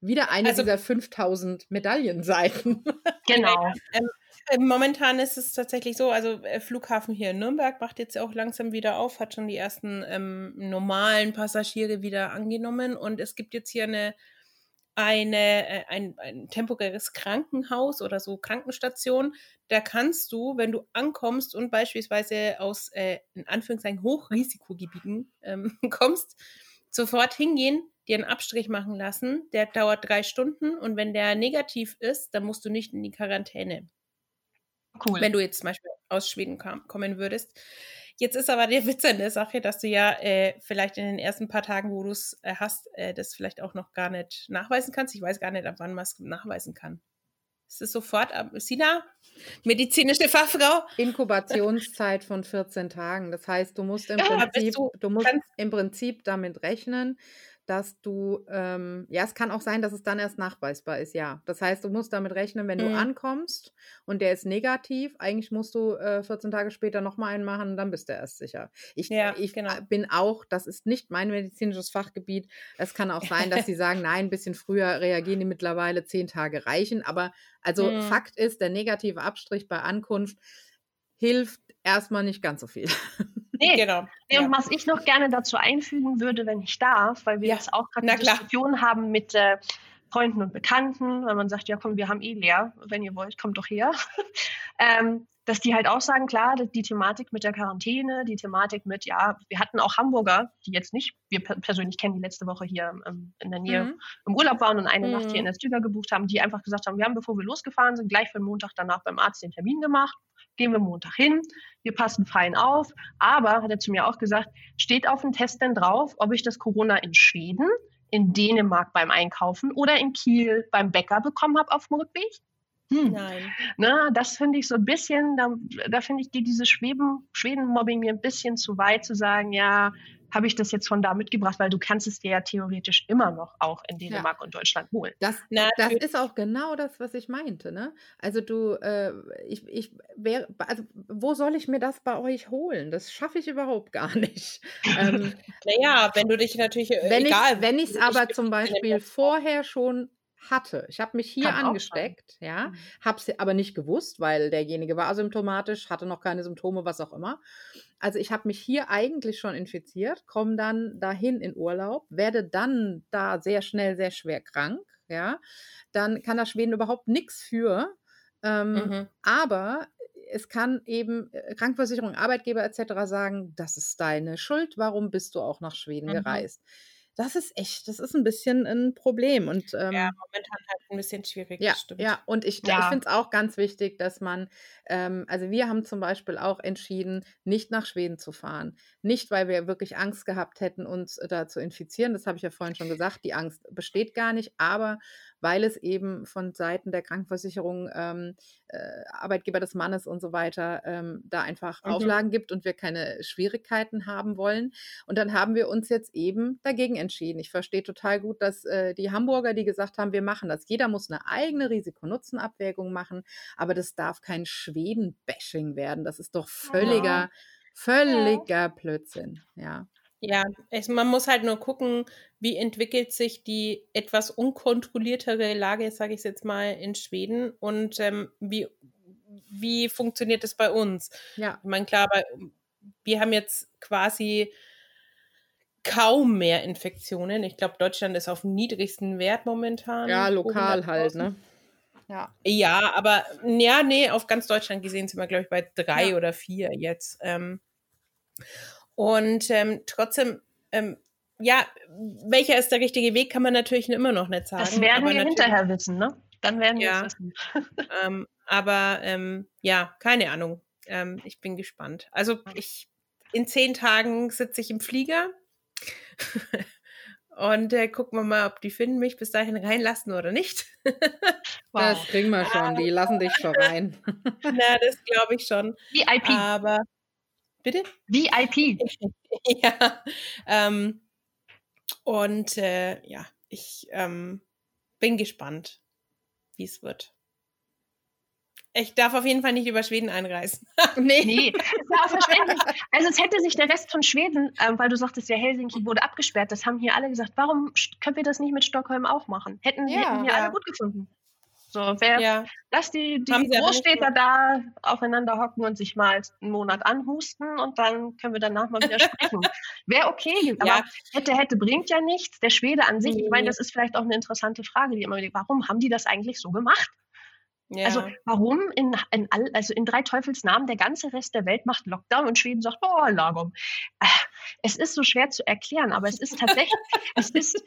wieder eine also, dieser 5000 Medaillenseiten. Genau. ähm, äh, momentan ist es tatsächlich so, also äh, Flughafen hier in Nürnberg macht jetzt auch langsam wieder auf, hat schon die ersten ähm, normalen Passagiere wieder angenommen und es gibt jetzt hier eine eine, äh, ein, ein temporäres Krankenhaus oder so Krankenstation. Da kannst du, wenn du ankommst und beispielsweise aus äh, in Anführungszeichen Hochrisikogebieten ähm, kommst, sofort hingehen, dir einen Abstrich machen lassen. Der dauert drei Stunden und wenn der negativ ist, dann musst du nicht in die Quarantäne. Cool. Wenn du jetzt zum Beispiel aus Schweden kam, kommen würdest. Jetzt ist aber der Witz an der Sache, dass du ja äh, vielleicht in den ersten paar Tagen, wo du es äh, hast, äh, das vielleicht auch noch gar nicht nachweisen kannst. Ich weiß gar nicht, ab wann man es nachweisen kann. Es ist sofort ab. Sina, medizinische Fachfrau. Inkubationszeit von 14 Tagen. Das heißt, du musst im ja, Prinzip, du, du musst im Prinzip damit rechnen, dass du, ähm, ja, es kann auch sein, dass es dann erst nachweisbar ist, ja. Das heißt, du musst damit rechnen, wenn mhm. du ankommst und der ist negativ, eigentlich musst du äh, 14 Tage später nochmal einen machen, dann bist du erst sicher. Ich, ja, ich genau. bin auch, das ist nicht mein medizinisches Fachgebiet. Es kann auch sein, dass sie sagen, nein, ein bisschen früher reagieren die mittlerweile, zehn Tage reichen. Aber also mhm. Fakt ist, der negative Abstrich bei Ankunft hilft erstmal nicht ganz so viel. Nee, genau. Nee, und was ich noch gerne dazu einfügen würde, wenn ich darf, weil wir ja. jetzt auch gerade eine Diskussion haben mit äh, Freunden und Bekannten, weil man sagt, ja komm, wir haben eh leer, wenn ihr wollt, kommt doch her. Ähm, dass die halt auch sagen, klar, die Thematik mit der Quarantäne, die Thematik mit, ja, wir hatten auch Hamburger, die jetzt nicht, wir persönlich kennen, die letzte Woche hier ähm, in der Nähe mhm. im Urlaub waren und eine mhm. Nacht hier in der Stüger gebucht haben, die einfach gesagt haben, wir haben, bevor wir losgefahren sind, gleich für den Montag danach beim Arzt den Termin gemacht, gehen wir Montag hin, wir passen fein auf, aber, hat er zu mir auch gesagt, steht auf dem Test denn drauf, ob ich das Corona in Schweden, in Dänemark beim Einkaufen oder in Kiel beim Bäcker bekommen habe auf dem Rückweg? Hm. Nein. Na, das finde ich so ein bisschen, da, da finde ich, geht dieses Schweden-Mobbing mir ein bisschen zu weit zu sagen, ja, habe ich das jetzt von da mitgebracht, weil du kannst es dir ja theoretisch immer noch auch in Dänemark ja. und Deutschland holen. Das, das ist auch genau das, was ich meinte. Ne? Also du, äh, ich, ich wäre, also wo soll ich mir das bei euch holen? Das schaffe ich überhaupt gar nicht. ähm, naja, wenn du dich natürlich, äh, wenn egal. Ich, wenn ich es aber zum Beispiel vorher schon hatte. Ich habe mich hier Kann angesteckt, ja, mhm. habe es aber nicht gewusst, weil derjenige war asymptomatisch, hatte noch keine Symptome, was auch immer. Also ich habe mich hier eigentlich schon infiziert, komme dann dahin in Urlaub, werde dann da sehr schnell sehr schwer krank, ja. Dann kann da Schweden überhaupt nichts für. Ähm, mhm. Aber es kann eben äh, Krankenversicherung, Arbeitgeber etc. sagen, das ist deine Schuld, warum bist du auch nach Schweden mhm. gereist? Das ist echt, das ist ein bisschen ein Problem. Und, ähm, ja, momentan halt ein bisschen schwierig. Ja, stimmt. ja und ich, ja. ich finde es auch ganz wichtig, dass man, ähm, also wir haben zum Beispiel auch entschieden, nicht nach Schweden zu fahren. Nicht, weil wir wirklich Angst gehabt hätten, uns da zu infizieren. Das habe ich ja vorhin schon gesagt. Die Angst besteht gar nicht. Aber weil es eben von Seiten der Krankenversicherung, ähm, äh, Arbeitgeber des Mannes und so weiter, ähm, da einfach mhm. Auflagen gibt und wir keine Schwierigkeiten haben wollen. Und dann haben wir uns jetzt eben dagegen entschieden. Ich verstehe total gut, dass äh, die Hamburger, die gesagt haben, wir machen das. Jeder muss eine eigene Risiko-Nutzen-Abwägung machen, aber das darf kein Schweden-Bashing werden. Das ist doch völliger, ja. völliger ja. Blödsinn. Ja. Ja, es, man muss halt nur gucken, wie entwickelt sich die etwas unkontrolliertere Lage, sage ich jetzt mal, in Schweden und ähm, wie, wie funktioniert es bei uns? Ja. Ich meine, klar, bei, wir haben jetzt quasi kaum mehr Infektionen. Ich glaube, Deutschland ist auf dem niedrigsten Wert momentan. Ja, lokal halt, ne? Ja. ja, aber ja, nee, auf ganz Deutschland gesehen sind wir, glaube ich, bei drei ja. oder vier jetzt. Ähm, und ähm, trotzdem, ähm, ja, welcher ist der richtige Weg, kann man natürlich immer noch nicht sagen. Das werden wir hinterher wissen, ne? Dann werden wir ja, es wissen. ähm, aber ähm, ja, keine Ahnung. Ähm, ich bin gespannt. Also ich in zehn Tagen sitze ich im Flieger und äh, gucken wir mal, ob die Finnen mich bis dahin reinlassen oder nicht. wow. Das kriegen wir schon. Die lassen dich schon rein. Na, das glaube ich schon. VIP. Aber Bitte? VIP. ja. Ähm, und äh, ja, ich ähm, bin gespannt, wie es wird. Ich darf auf jeden Fall nicht über Schweden einreisen. nee. nee, ist ja auch verständlich. Also es hätte sich der Rest von Schweden, ähm, weil du sagtest ja, Helsinki wurde abgesperrt, das haben hier alle gesagt, warum können wir das nicht mit Stockholm auch machen? Hätten, ja, hätten hier ja. alle gut gefunden. So, wer, ja. lass die, die Großstädter da aufeinander hocken und sich mal einen Monat anhusten und dann können wir danach mal wieder sprechen. Wäre okay, aber ja. hätte, hätte bringt ja nichts. Der Schwede an sich, nee. ich meine, das ist vielleicht auch eine interessante Frage, die immer wieder, warum haben die das eigentlich so gemacht? Also, ja. Also warum in, in, all, also in drei Teufelsnamen der ganze Rest der Welt macht Lockdown und Schweden sagt, oh, Lagom. Äh, es ist so schwer zu erklären, aber es ist tatsächlich, es ist.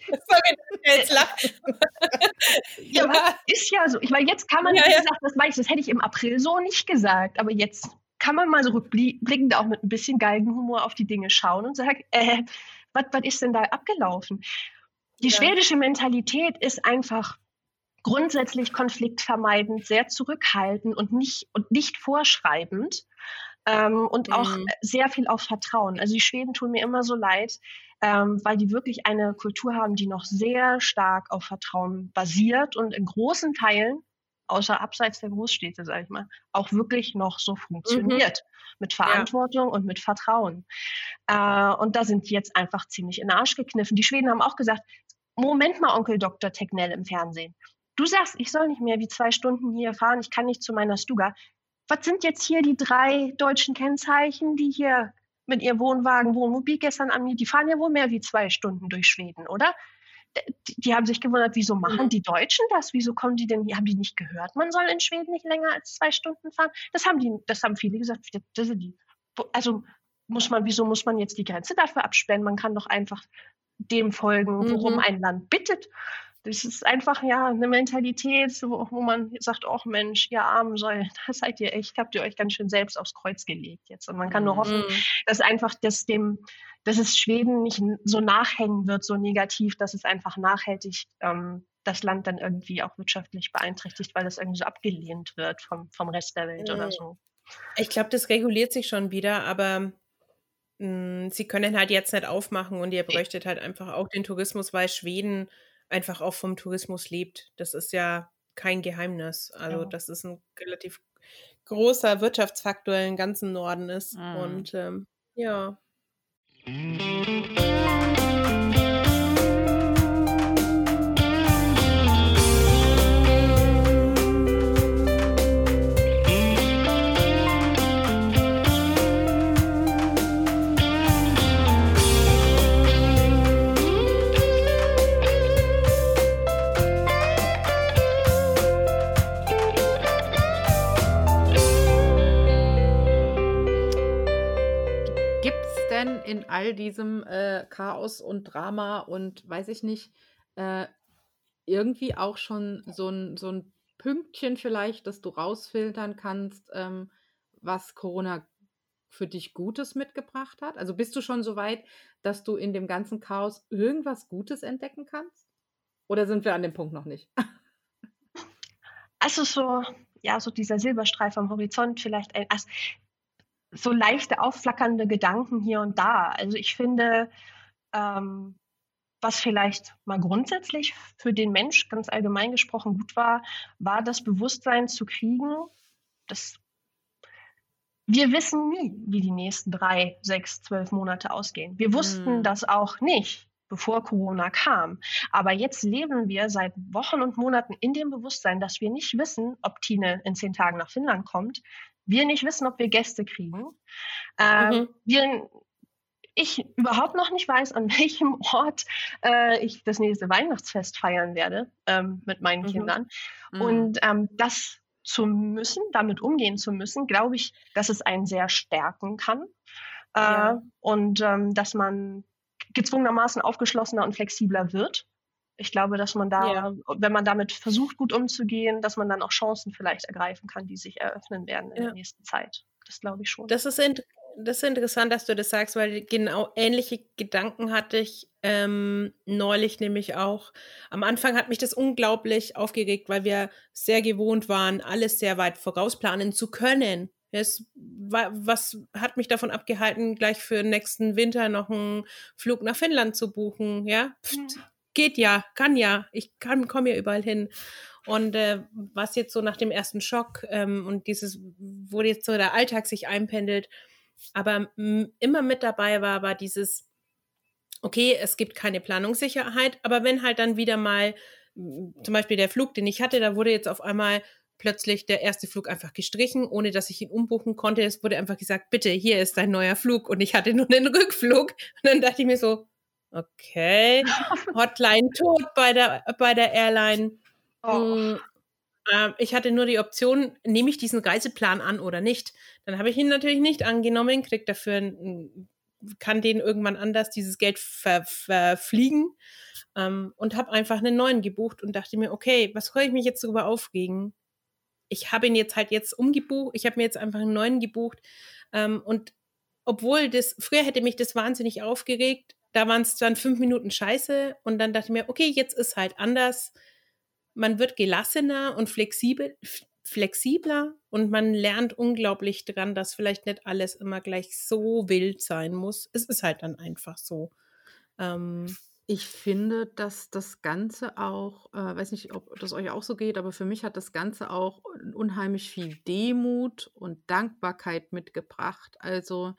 jetzt ja, ja, ist ja so. Ich meine, jetzt kann man, ja, wie gesagt, das weiß das hätte ich im April so nicht gesagt, aber jetzt kann man mal so rückblickend auch mit ein bisschen Galgenhumor auf die Dinge schauen und sagen, äh, was ist denn da abgelaufen? Die schwedische Mentalität ist einfach grundsätzlich konfliktvermeidend, sehr zurückhaltend und nicht, und nicht vorschreibend. Ähm, und auch mhm. sehr viel auf Vertrauen. Also die Schweden tun mir immer so leid, ähm, weil die wirklich eine Kultur haben, die noch sehr stark auf Vertrauen basiert und in großen Teilen, außer abseits der Großstädte, sage ich mal, auch wirklich noch so funktioniert. Mhm. Mit Verantwortung ja. und mit Vertrauen. Äh, und da sind die jetzt einfach ziemlich in den Arsch gekniffen. Die Schweden haben auch gesagt, Moment mal, Onkel Dr. Tegnell im Fernsehen. Du sagst, ich soll nicht mehr wie zwei Stunden hier fahren, ich kann nicht zu meiner Stuga. Was sind jetzt hier die drei deutschen Kennzeichen, die hier mit ihrem Wohnwagen, Wohnmobil gestern an mir, die fahren ja wohl mehr wie zwei Stunden durch Schweden, oder? Die, die haben sich gewundert, wieso machen mhm. die Deutschen das? Wieso kommen die denn, haben die nicht gehört, man soll in Schweden nicht länger als zwei Stunden fahren? Das haben die, das haben viele gesagt. Also muss man, wieso muss man jetzt die Grenze dafür absperren? Man kann doch einfach dem folgen, worum mhm. ein Land bittet. Das ist einfach ja eine Mentalität, wo, wo man sagt, ach Mensch, ihr armen Säulen, da seid ihr echt, habt ihr euch ganz schön selbst aufs Kreuz gelegt jetzt. Und man kann nur hoffen, mhm. dass einfach das dem, dass es Schweden nicht so nachhängen wird, so negativ, dass es einfach nachhaltig ähm, das Land dann irgendwie auch wirtschaftlich beeinträchtigt, weil das irgendwie so abgelehnt wird vom, vom Rest der Welt mhm. oder so. Ich glaube, das reguliert sich schon wieder, aber mh, mm, sie können halt jetzt nicht aufmachen und ihr bräuchtet halt einfach auch den Tourismus, weil Schweden einfach auch vom Tourismus lebt. Das ist ja kein Geheimnis. Also ja. das ist ein relativ großer Wirtschaftsfaktor im ganzen Norden ist. Mhm. Und ähm, ja. In all diesem äh, Chaos und Drama und weiß ich nicht, äh, irgendwie auch schon so ein, so ein Pünktchen vielleicht, dass du rausfiltern kannst, ähm, was Corona für dich Gutes mitgebracht hat? Also bist du schon so weit, dass du in dem ganzen Chaos irgendwas Gutes entdecken kannst? Oder sind wir an dem Punkt noch nicht? Also so, ja, so dieser Silberstreif am Horizont vielleicht. Ein, also so leichte aufflackernde Gedanken hier und da. Also ich finde, ähm, was vielleicht mal grundsätzlich für den Mensch ganz allgemein gesprochen gut war, war das Bewusstsein zu kriegen, dass wir wissen nie, wie die nächsten drei, sechs, zwölf Monate ausgehen. Wir wussten mhm. das auch nicht, bevor Corona kam. Aber jetzt leben wir seit Wochen und Monaten in dem Bewusstsein, dass wir nicht wissen, ob Tine in zehn Tagen nach Finnland kommt, wir nicht wissen, ob wir Gäste kriegen. Äh, mhm. wir, ich überhaupt noch nicht weiß, an welchem Ort äh, ich das nächste Weihnachtsfest feiern werde ähm, mit meinen mhm. Kindern. Mhm. Und ähm, das zu müssen, damit umgehen zu müssen, glaube ich, dass es einen sehr stärken kann. Äh, ja. Und ähm, dass man gezwungenermaßen aufgeschlossener und flexibler wird. Ich glaube, dass man da, ja. wenn man damit versucht, gut umzugehen, dass man dann auch Chancen vielleicht ergreifen kann, die sich eröffnen werden in ja. der nächsten Zeit. Das glaube ich schon. Das ist, das ist interessant, dass du das sagst, weil genau ähnliche Gedanken hatte ich ähm, neulich nämlich auch. Am Anfang hat mich das unglaublich aufgeregt, weil wir sehr gewohnt waren, alles sehr weit vorausplanen zu können. Es, was hat mich davon abgehalten, gleich für nächsten Winter noch einen Flug nach Finnland zu buchen? Ja, Pft, geht ja, kann ja, ich kann, komme ja überall hin. Und äh, was jetzt so nach dem ersten Schock ähm, und dieses, wo jetzt so der Alltag sich einpendelt, aber immer mit dabei war, war dieses, okay, es gibt keine Planungssicherheit, aber wenn halt dann wieder mal zum Beispiel der Flug, den ich hatte, da wurde jetzt auf einmal plötzlich der erste Flug einfach gestrichen, ohne dass ich ihn umbuchen konnte. Es wurde einfach gesagt, bitte, hier ist dein neuer Flug. Und ich hatte nur einen Rückflug. Und dann dachte ich mir so, okay, Hotline tot bei der, bei der Airline. Oh. Ich hatte nur die Option, nehme ich diesen Reiseplan an oder nicht. Dann habe ich ihn natürlich nicht angenommen, krieg dafür, kann den irgendwann anders dieses Geld ver, verfliegen ähm, und habe einfach einen neuen gebucht und dachte mir, okay, was soll ich mich jetzt darüber aufregen? Ich habe ihn jetzt halt jetzt umgebucht, ich habe mir jetzt einfach einen neuen gebucht ähm, und obwohl das, früher hätte mich das wahnsinnig aufgeregt, da waren es dann fünf Minuten Scheiße und dann dachte ich mir, okay, jetzt ist halt anders. Man wird gelassener und flexibel, flexibler und man lernt unglaublich dran, dass vielleicht nicht alles immer gleich so wild sein muss. Es ist halt dann einfach so. Ähm, ich finde, dass das Ganze auch, äh, weiß nicht, ob das euch auch so geht, aber für mich hat das Ganze auch unheimlich viel Demut und Dankbarkeit mitgebracht. Also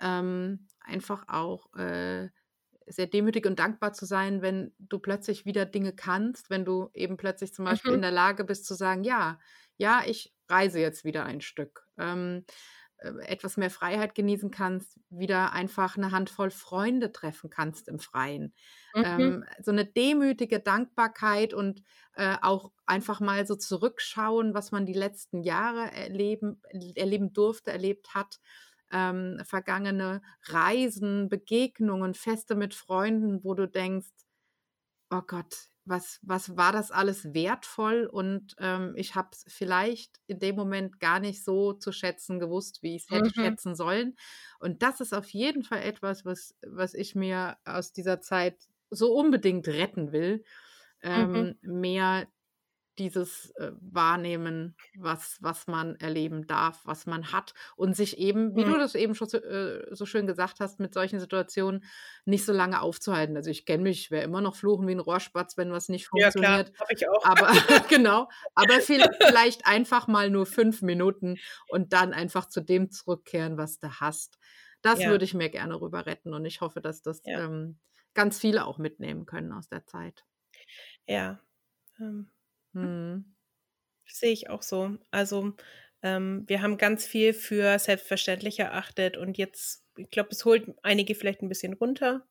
ähm, einfach auch äh, sehr demütig und dankbar zu sein, wenn du plötzlich wieder Dinge kannst, wenn du eben plötzlich zum Beispiel in mhm. der Lage bist zu sagen, ja, ja, ich reise jetzt wieder ein Stück. Ähm, äh, etwas mehr Freiheit genießen kannst, wieder einfach eine Handvoll Freunde treffen kannst im Freien. Mhm. Ähm, so eine demütige Dankbarkeit und äh, auch einfach mal so zurückschauen, was man die letzten Jahre erleben, erleben durfte, erlebt hat ähm, vergangene Reisen, Begegnungen, Feste mit Freunden, wo du denkst, oh Gott, was, was war das alles wertvoll und ähm, ich habe es vielleicht in dem Moment gar nicht so zu schätzen gewusst, wie ich es hätte mhm. schätzen sollen. Und das ist auf jeden Fall etwas, was, was ich mir aus dieser Zeit so unbedingt retten will. Mhm. Ähm, mhm. Mehr dieses äh, Wahrnehmen, was, was man erleben darf, was man hat und sich eben, wie mhm. du das eben schon so, äh, so, schön gesagt hast, mit solchen Situationen nicht so lange aufzuhalten. Also ich kenne mich, ich wäre immer noch fluchen wie ein Rohrspatz, wenn was nicht funktioniert. Ja, klar, ich auch. Aber genau, aber vielleicht einfach mal nur fünf Minuten und dann einfach zu dem zurückkehren, was du hast. Das ja. würde ich mir gerne rüber retten und ich hoffe, dass das ja. ähm, ganz viele auch mitnehmen können aus der Zeit. Ja. Ähm Mhm. Sehe ich auch so. Also, ähm, wir haben ganz viel für selbstverständlich erachtet und jetzt, ich glaube, es holt einige vielleicht ein bisschen runter,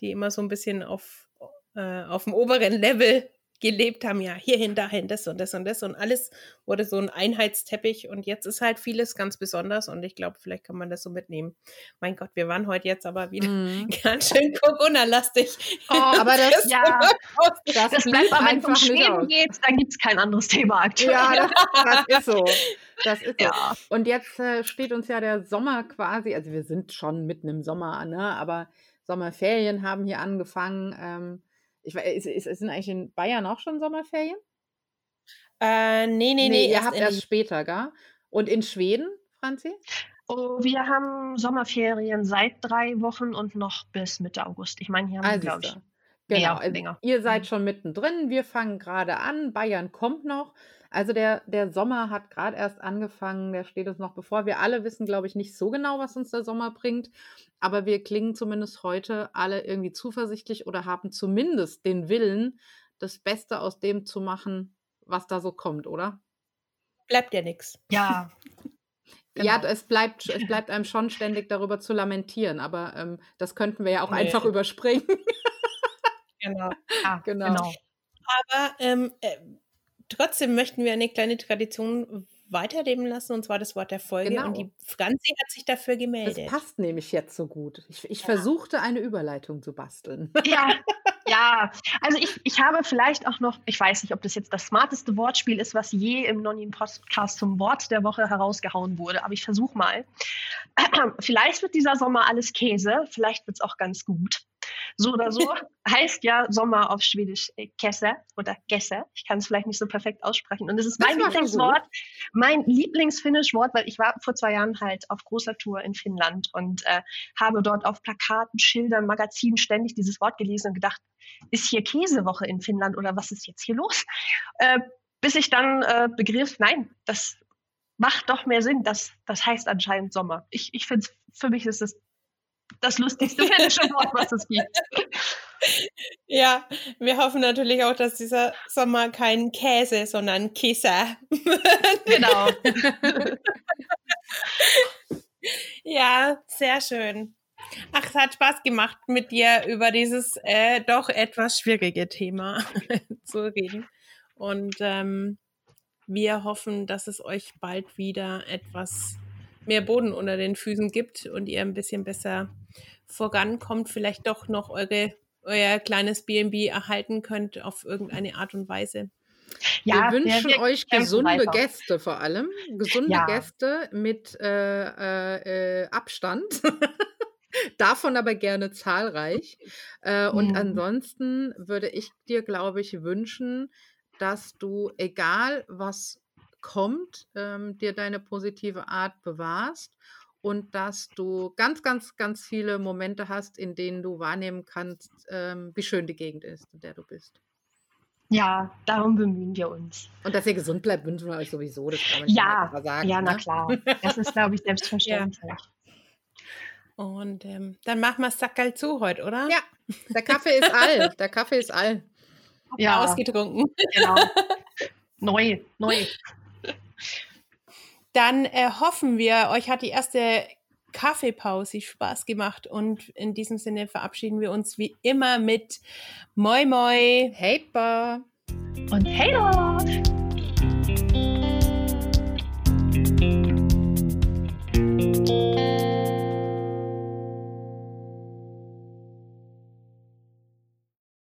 die immer so ein bisschen auf, äh, auf dem oberen Level gelebt haben, ja, hierhin, dahin, das und das und das und alles wurde so ein Einheitsteppich und jetzt ist halt vieles ganz besonders und ich glaube, vielleicht kann man das so mitnehmen. Mein Gott, wir waren heute jetzt aber wieder mm. ganz schön Corona-lastig. Oh, aber das, ja, das, das bleibt aber, wenn es um Schweden geht, dann gibt es kein anderes Thema aktuell. Ja, das, das ist so. Das ist ja. so. Und jetzt äh, steht uns ja der Sommer quasi, also wir sind schon mitten im Sommer, ne? aber Sommerferien haben hier angefangen. Ähm, ich weiß, ist, ist, sind eigentlich in Bayern auch schon Sommerferien? Äh, nee, nee, nee. nee ihr habt erst später, gell? Und in Schweden, Franzi? Oh, wir haben Sommerferien seit drei Wochen und noch bis Mitte August. Ich meine, hier haben wir, glaube ich, Genau, also länger. ihr seid mhm. schon mittendrin, wir fangen gerade an, Bayern kommt noch. Also der, der Sommer hat gerade erst angefangen, der steht uns noch bevor. Wir alle wissen, glaube ich, nicht so genau, was uns der Sommer bringt, aber wir klingen zumindest heute alle irgendwie zuversichtlich oder haben zumindest den Willen, das Beste aus dem zu machen, was da so kommt, oder? Bleibt ja nichts. Ja. Genau. Ja, es bleibt, es bleibt einem schon ständig darüber zu lamentieren, aber ähm, das könnten wir ja auch nee. einfach überspringen. genau. Ja, genau. genau. Aber ähm, äh, trotzdem möchten wir eine kleine Tradition weiterleben lassen, und zwar das Wort der Folge. Genau. Und die Franzi hat sich dafür gemeldet. Das passt nämlich jetzt so gut. Ich, ich ja. versuchte eine Überleitung zu basteln. Ja, ja. Also ich, ich habe vielleicht auch noch, ich weiß nicht, ob das jetzt das smarteste Wortspiel ist, was je im Nonin-Podcast zum Wort der Woche herausgehauen wurde, aber ich versuche mal. Vielleicht wird dieser Sommer alles Käse, vielleicht wird es auch ganz gut. So oder so heißt ja Sommer auf Schwedisch äh, Kesse oder Gesse. Ich kann es vielleicht nicht so perfekt aussprechen. Und es ist mein Lieblingswort, mein Lieblingsfinnisch-Wort, weil ich war vor zwei Jahren halt auf großer Tour in Finnland und äh, habe dort auf Plakaten, Schildern, Magazinen ständig dieses Wort gelesen und gedacht, ist hier Käsewoche in Finnland oder was ist jetzt hier los? Äh, bis ich dann äh, begriff, nein, das macht doch mehr Sinn. Das, das heißt anscheinend Sommer. Ich, ich finde, für mich ist es das lustigste finnische Wort, was es gibt. Ja, wir hoffen natürlich auch, dass dieser Sommer kein Käse, sondern Kissa. Genau. ja, sehr schön. Ach, es hat Spaß gemacht, mit dir über dieses äh, doch etwas schwierige Thema zu reden. Und ähm, wir hoffen, dass es euch bald wieder etwas mehr Boden unter den Füßen gibt und ihr ein bisschen besser vorankommt, vielleicht doch noch eure, euer kleines BNB erhalten könnt auf irgendeine Art und Weise. Ja, wir wünschen wir, wir euch gesunde weiter. Gäste vor allem. Gesunde ja. Gäste mit äh, äh, Abstand. Davon aber gerne zahlreich. Äh, und mhm. ansonsten würde ich dir, glaube ich, wünschen, dass du, egal was kommt, ähm, dir deine positive Art bewahrst und dass du ganz, ganz, ganz viele Momente hast, in denen du wahrnehmen kannst, ähm, wie schön die Gegend ist, in der du bist. Ja, darum bemühen wir uns. Und dass ihr gesund bleibt, wünschen wir euch sowieso. Das kann man ja, sagen. Ja, ne? na klar. Das ist, glaube ich, selbstverständlich. Ja. Und ähm, dann machen wir es Sackerl zu heute, oder? Ja, der Kaffee ist all. Der Kaffee ist all ja. ausgetrunken. Genau. neu, neu. Dann äh, hoffen wir, euch hat die erste Kaffeepause Spaß gemacht und in diesem Sinne verabschieden wir uns wie immer mit Moi Moi, Hey Ba und Hey Dog. thank you